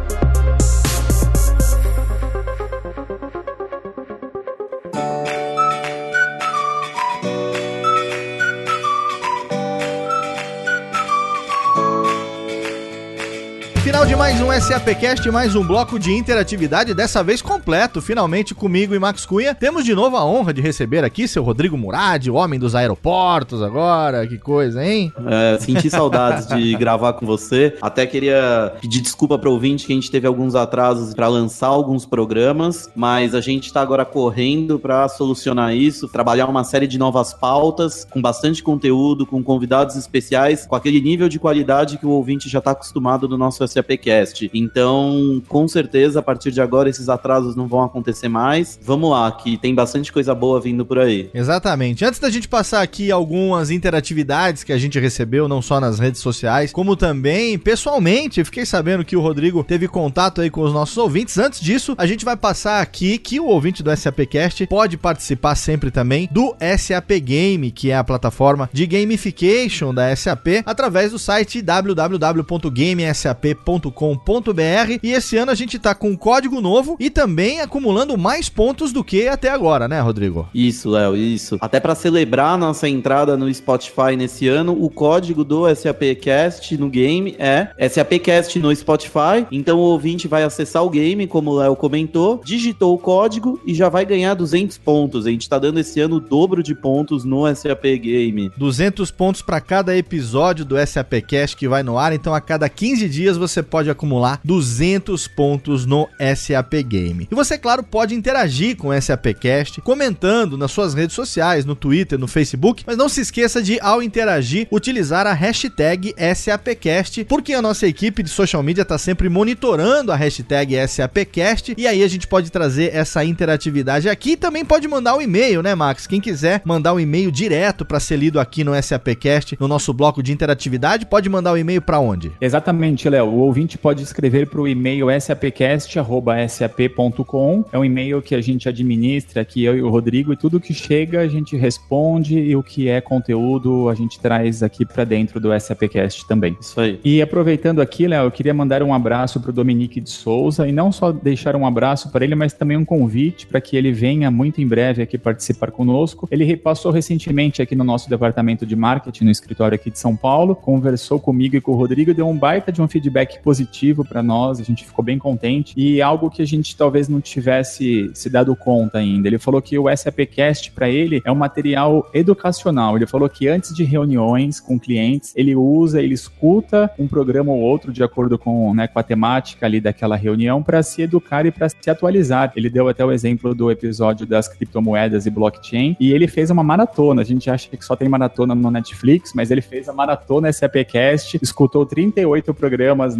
Final de mais um SAPcast, mais um bloco de interatividade, dessa vez completo, finalmente comigo e Max Cunha. Temos de novo a honra de receber aqui seu Rodrigo Murad, o homem dos aeroportos agora, que coisa, hein? É, senti saudades de gravar com você. Até queria pedir desculpa para o ouvinte que a gente teve alguns atrasos para lançar alguns programas, mas a gente está agora correndo para solucionar isso, trabalhar uma série de novas pautas, com bastante conteúdo, com convidados especiais, com aquele nível de qualidade que o ouvinte já está acostumado no nosso SAP SAPcast. Então, com certeza, a partir de agora, esses atrasos não vão acontecer mais. Vamos lá, que tem bastante coisa boa vindo por aí. Exatamente. Antes da gente passar aqui algumas interatividades que a gente recebeu, não só nas redes sociais, como também pessoalmente, fiquei sabendo que o Rodrigo teve contato aí com os nossos ouvintes. Antes disso, a gente vai passar aqui que o ouvinte do SAPcast pode participar sempre também do SAP Game, que é a plataforma de gamification da SAP, através do site www.gamesap.com com.br e esse ano a gente tá com um código novo e também acumulando mais pontos do que até agora, né, Rodrigo? Isso, Léo, isso. Até para celebrar nossa entrada no Spotify nesse ano, o código do SAPcast no game é SAPcast no Spotify. Então o ouvinte vai acessar o game, como o Léo comentou, digitou o código e já vai ganhar 200 pontos. A gente tá dando esse ano o dobro de pontos no SAP Game. 200 pontos para cada episódio do SAPcast que vai no ar, então a cada 15 dias você você pode acumular 200 pontos no SAP Game. E você, claro, pode interagir com o SAPcast comentando nas suas redes sociais, no Twitter, no Facebook, mas não se esqueça de, ao interagir, utilizar a hashtag SAPcast, porque a nossa equipe de social media está sempre monitorando a hashtag SAPcast e aí a gente pode trazer essa interatividade aqui e também pode mandar um e-mail, né, Max? Quem quiser mandar um e-mail direto para ser lido aqui no SAPcast, no nosso bloco de interatividade, pode mandar o um e-mail para onde? Exatamente, Léo. O ouvinte pode escrever para o e-mail sapcast.sap.com. É um e-mail que a gente administra aqui, eu e o Rodrigo, e tudo que chega a gente responde e o que é conteúdo a gente traz aqui para dentro do SAPcast também. Isso aí. E aproveitando aqui, Léo, eu queria mandar um abraço para o Dominique de Souza e não só deixar um abraço para ele, mas também um convite para que ele venha muito em breve aqui participar conosco. Ele repassou recentemente aqui no nosso departamento de marketing, no escritório aqui de São Paulo, conversou comigo e com o Rodrigo, deu um baita de um feedback positivo para nós, a gente ficou bem contente e algo que a gente talvez não tivesse se dado conta ainda. Ele falou que o SAPcast para ele é um material educacional. Ele falou que antes de reuniões com clientes, ele usa, ele escuta um programa ou outro de acordo com, né, com a temática ali daquela reunião para se educar e para se atualizar. Ele deu até o exemplo do episódio das criptomoedas e blockchain e ele fez uma maratona. A gente acha que só tem maratona no Netflix, mas ele fez a maratona SAPcast, escutou 38 programas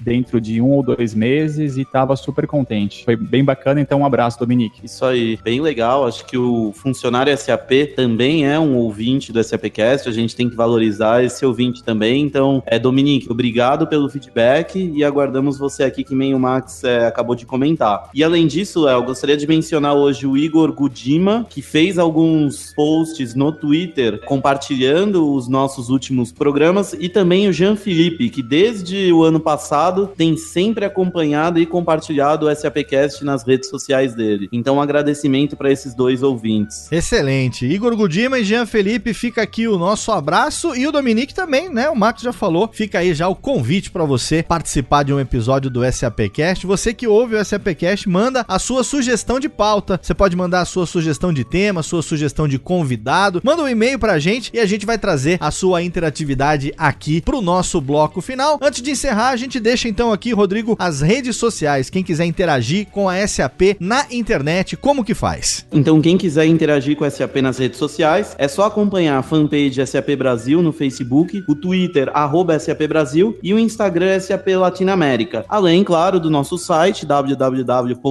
dentro de um ou dois meses e estava super contente. Foi bem bacana, então um abraço, Dominique. Isso aí, bem legal. Acho que o funcionário SAP também é um ouvinte do SAPcast, a gente tem que valorizar esse ouvinte também. Então, é Dominique, obrigado pelo feedback e aguardamos você aqui, que nem o Max é, acabou de comentar. E além disso, Léo, gostaria de mencionar hoje o Igor Gudima, que fez alguns posts no Twitter compartilhando os nossos últimos programas, e também o Jean Felipe, que desde o ano passado tem sempre acompanhado e compartilhado o SAPcast nas redes sociais dele. Então, um agradecimento para esses dois ouvintes. Excelente. Igor Gudima e Jean Felipe, fica aqui o nosso abraço e o Dominique também, né? O Max já falou. Fica aí já o convite para você participar de um episódio do SAPcast. Você que ouve o SAPcast, manda a sua sugestão de pauta. Você pode mandar a sua sugestão de tema, sua sugestão de convidado. Manda um e-mail pra gente e a gente vai trazer a sua interatividade aqui pro nosso bloco final. Antes de encerrar, a gente deixa então aqui, Rodrigo, as redes sociais. Quem quiser interagir com a SAP na internet, como que faz? Então, quem quiser interagir com a SAP nas redes sociais, é só acompanhar a fanpage SAP Brasil no Facebook, o Twitter, arroba SAP Brasil e o Instagram SAP Latinoamérica. Além, claro, do nosso site www.sap.com.br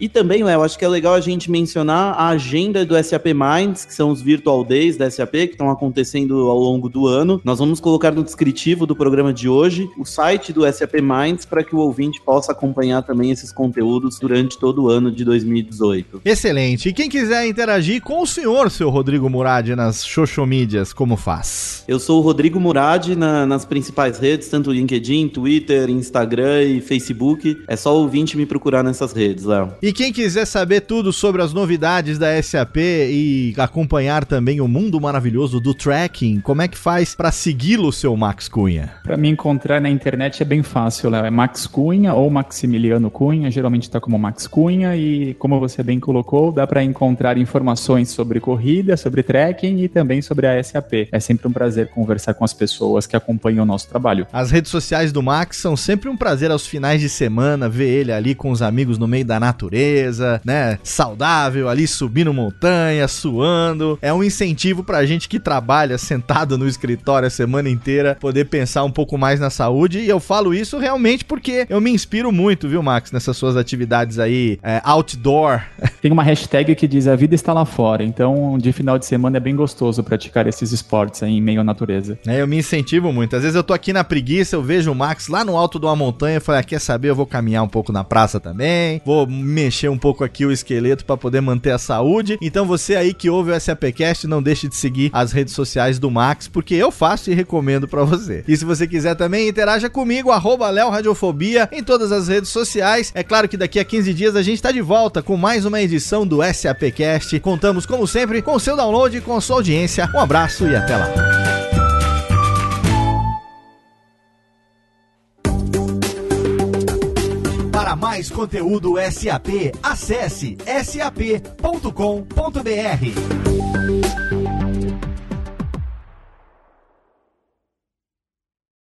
e também, Léo, acho que é legal a gente mencionar a agenda do SAP Minds, que são os Virtual Days da SAP que estão acontecendo ao longo do ano. Nós vamos colocar no descritivo do programa de hoje o site do SAP Minds para que o ouvinte possa acompanhar também esses conteúdos durante todo o ano de 2018. Excelente. E quem quiser interagir com o senhor, seu Rodrigo Murad, nas social mídias, como faz? Eu sou o Rodrigo Murad na, nas principais redes, tanto LinkedIn, Twitter, Instagram e Facebook. É só o ouvinte me procurar nessas redes, Léo. E quem quiser saber tudo sobre as novidades da SAP e acompanhar também o mundo maravilhoso do tracking, como é que faz para segui-lo, seu Max Cunha? Para me encontrar na internet é bem fácil, Léo. É Max Cunha ou Maximiliano Cunha, geralmente está como Max Cunha e como você bem colocou, dá para encontrar informações sobre corrida, sobre trekking e também sobre a SAP. É sempre um prazer conversar com as pessoas que acompanham o nosso trabalho. As redes sociais do Max são sempre um prazer aos finais de semana ver ele ali com os amigos no meio da natureza, né? Saudável, ali subindo montanha, suando. É um incentivo pra gente que trabalha sentado no escritório a semana inteira poder pensar um pouco mais na saúde. E eu falo isso realmente porque eu me inspiro muito, viu, Max, nessas suas atividades aí é, outdoor. Tem uma hashtag que diz a vida está lá fora. Então, de final de semana é bem gostoso praticar esses esportes aí em meio à natureza. É, eu me incentivo muito. Às vezes eu tô aqui na preguiça, eu vejo o Max lá no alto de uma montanha e falei, ah, quer saber? Eu vou caminhar um pouco na praça também, vou mexer um pouco aqui o esqueleto para poder manter a saúde. Então você aí que ouve o SAPcast, não deixe de seguir as redes sociais do Max, porque eu faço e recomendo para você. E se você quiser também, interaja comigo, arroba Radiofobia, em todas as redes sociais. É claro que daqui a 15 dias a gente tá de volta com mais uma edição do SAPcast. Contamos, como sempre, com o seu download e com a sua audiência. Um abraço e até lá. Para mais conteúdo SAP, acesse sap.com.br.